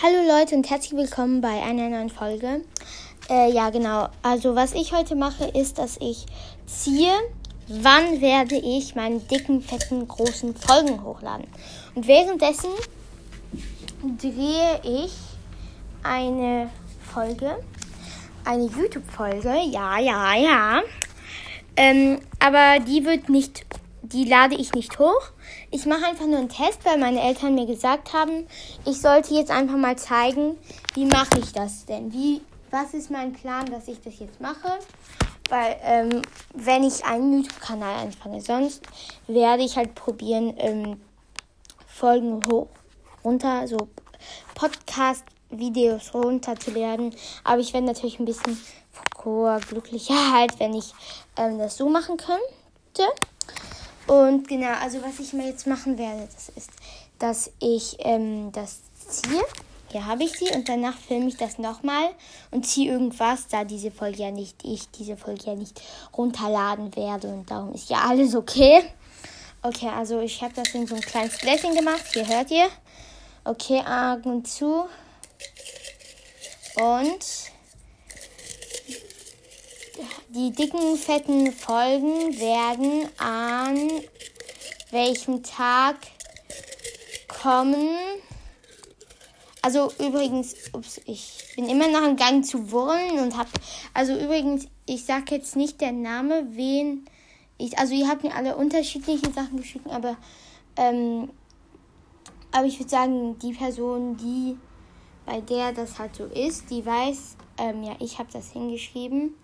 Hallo Leute und herzlich willkommen bei einer neuen Folge. Äh, ja, genau. Also was ich heute mache, ist, dass ich ziehe, wann werde ich meine dicken, fetten, großen Folgen hochladen. Und währenddessen drehe ich eine Folge, eine YouTube-Folge. Ja, ja, ja. Ähm, aber die wird nicht die lade ich nicht hoch. Ich mache einfach nur einen Test, weil meine Eltern mir gesagt haben, ich sollte jetzt einfach mal zeigen, wie mache ich das denn? Wie, was ist mein Plan, dass ich das jetzt mache? Weil ähm, wenn ich einen YouTube-Kanal anfange, sonst werde ich halt probieren, ähm, Folgen hoch, runter, so Podcast-Videos runterzuladen. Aber ich werde natürlich ein bisschen froher, glücklicher halt, wenn ich ähm, das so machen könnte. Und genau, also was ich mir jetzt machen werde, das ist, dass ich ähm, das ziehe. Hier habe ich sie und danach filme ich das nochmal und ziehe irgendwas, da diese Folge ja nicht, ich diese Folge ja nicht runterladen werde und darum ist ja alles okay. Okay, also ich habe das in so ein kleines Gläschen gemacht. Hier hört ihr. Okay, Augen zu. Und die dicken, fetten Folgen werden an welchem Tag kommen. Also übrigens, ups, ich bin immer noch im Gang zu wurren und hab. Also übrigens, ich sag jetzt nicht der Name, wen ich. Also ihr habt mir alle unterschiedliche Sachen geschickt, aber ähm, aber ich würde sagen, die Person, die bei der das halt so ist, die weiß, ähm, ja, ich habe das hingeschrieben.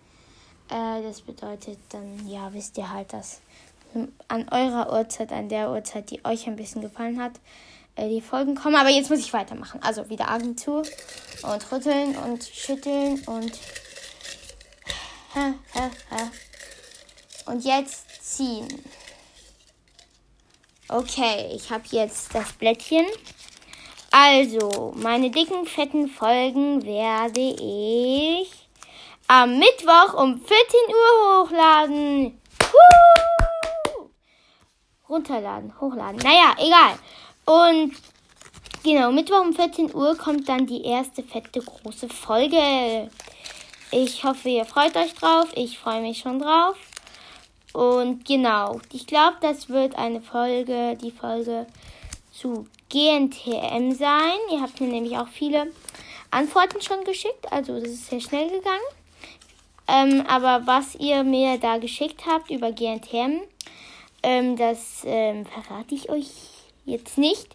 Äh, das bedeutet dann, ja, wisst ihr halt, dass an eurer Uhrzeit, an der Uhrzeit, die euch ein bisschen gefallen hat, äh, die Folgen kommen. Aber jetzt muss ich weitermachen. Also wieder Augen zu und rütteln und schütteln und und jetzt ziehen. Okay, ich habe jetzt das Blättchen. Also, meine dicken, fetten Folgen werde ich am Mittwoch um 14 Uhr hochladen. Woo! Runterladen, hochladen. Naja, egal. Und genau, Mittwoch um 14 Uhr kommt dann die erste fette große Folge. Ich hoffe, ihr freut euch drauf. Ich freue mich schon drauf. Und genau, ich glaube, das wird eine Folge, die Folge zu GNTM sein. Ihr habt mir nämlich auch viele Antworten schon geschickt. Also das ist sehr schnell gegangen. Ähm, aber was ihr mir da geschickt habt über GNTM, ähm, das ähm, verrate ich euch jetzt nicht.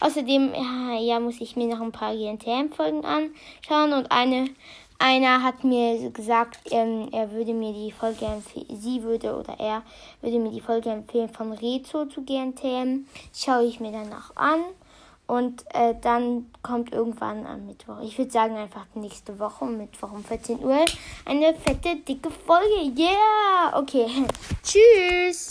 Außerdem ja, ja, muss ich mir noch ein paar GNTM-Folgen anschauen und eine einer hat mir gesagt, ähm, er würde mir die Folge empfehlen, sie würde oder er würde mir die Folge empfehlen von Rezo zu GNTM. Schaue ich mir danach an. Und äh, dann kommt irgendwann am Mittwoch, ich würde sagen einfach nächste Woche Mittwoch um 14 Uhr, eine fette, dicke Folge. Yeah! Okay. Tschüss!